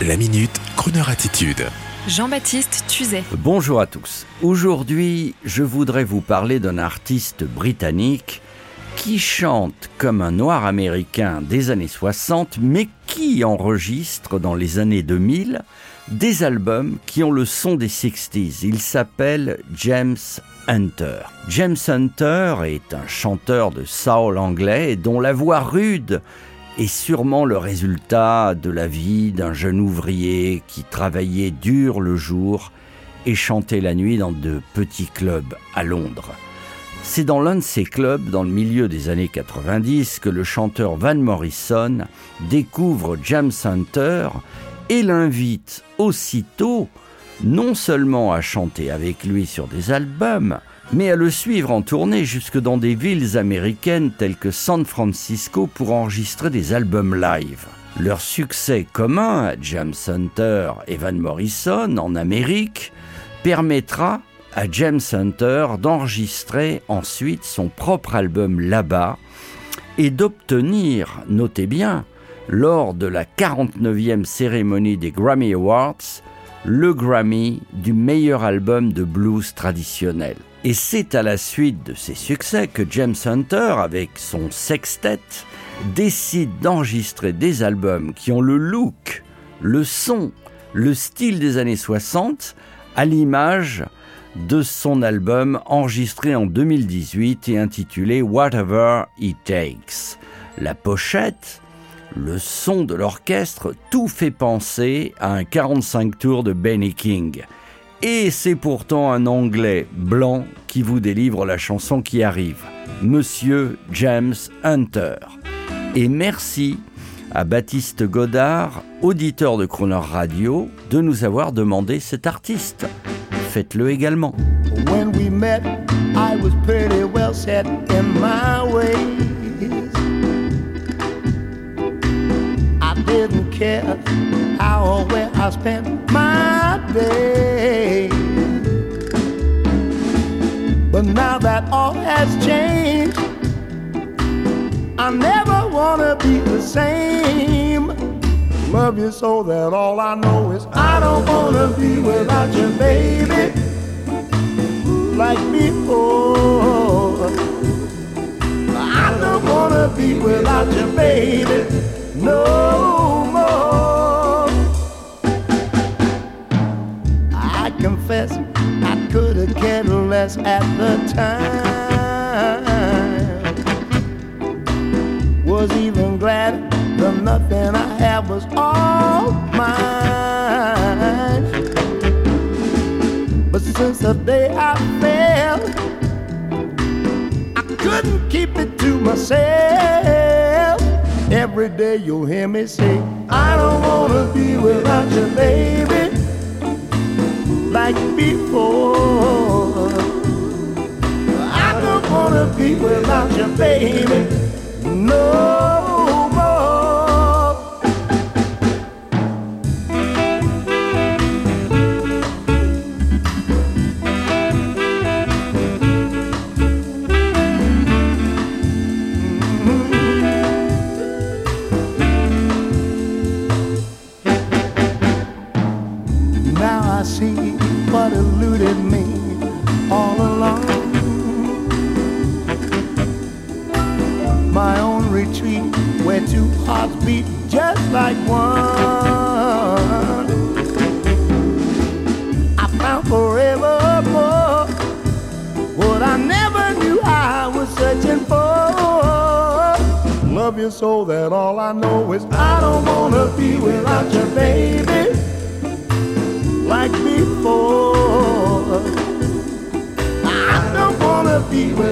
La minute, Kroneur attitude. Jean-Baptiste Tuzet. Bonjour à tous. Aujourd'hui, je voudrais vous parler d'un artiste britannique qui chante comme un noir américain des années 60, mais qui enregistre dans les années 2000 des albums qui ont le son des 60s. Il s'appelle James Hunter. James Hunter est un chanteur de soul anglais dont la voix rude est sûrement le résultat de la vie d'un jeune ouvrier qui travaillait dur le jour et chantait la nuit dans de petits clubs à Londres. C'est dans l'un de ces clubs, dans le milieu des années 90, que le chanteur Van Morrison découvre James Hunter et l'invite aussitôt non seulement à chanter avec lui sur des albums, mais à le suivre en tournée jusque dans des villes américaines telles que San Francisco pour enregistrer des albums live. Leur succès commun à James Hunter et Van Morrison en Amérique permettra à James Hunter d'enregistrer ensuite son propre album là-bas et d'obtenir, notez bien, lors de la 49e cérémonie des Grammy Awards, le Grammy du meilleur album de blues traditionnel. Et c'est à la suite de ces succès que James Hunter, avec son sextet, décide d'enregistrer des albums qui ont le look, le son, le style des années 60, à l'image de son album enregistré en 2018 et intitulé Whatever It Takes. La pochette, le son de l'orchestre, tout fait penser à un 45 tours de Benny King. Et c'est pourtant un Anglais blanc qui vous délivre la chanson qui arrive, Monsieur James Hunter. Et merci à Baptiste Godard, auditeur de Croner Radio, de nous avoir demandé cet artiste. Faites-le également. When we met, I was pretty well set in my where I spent my day. But now that all has changed, I never wanna be the same. Love you so that all I know is I don't wanna be without you, baby. Like before. I don't wanna be without you, baby. At the time. Was even glad the nothing I had was all mine. But since the day I fell, I couldn't keep it to myself. Every day you'll hear me say, I don't wanna be without you, baby, like before people about you, baby. No. Beat just like one. I found forevermore what I never knew I was searching for. Love you so that all I know is I don't wanna be without you, baby like before. I don't wanna be without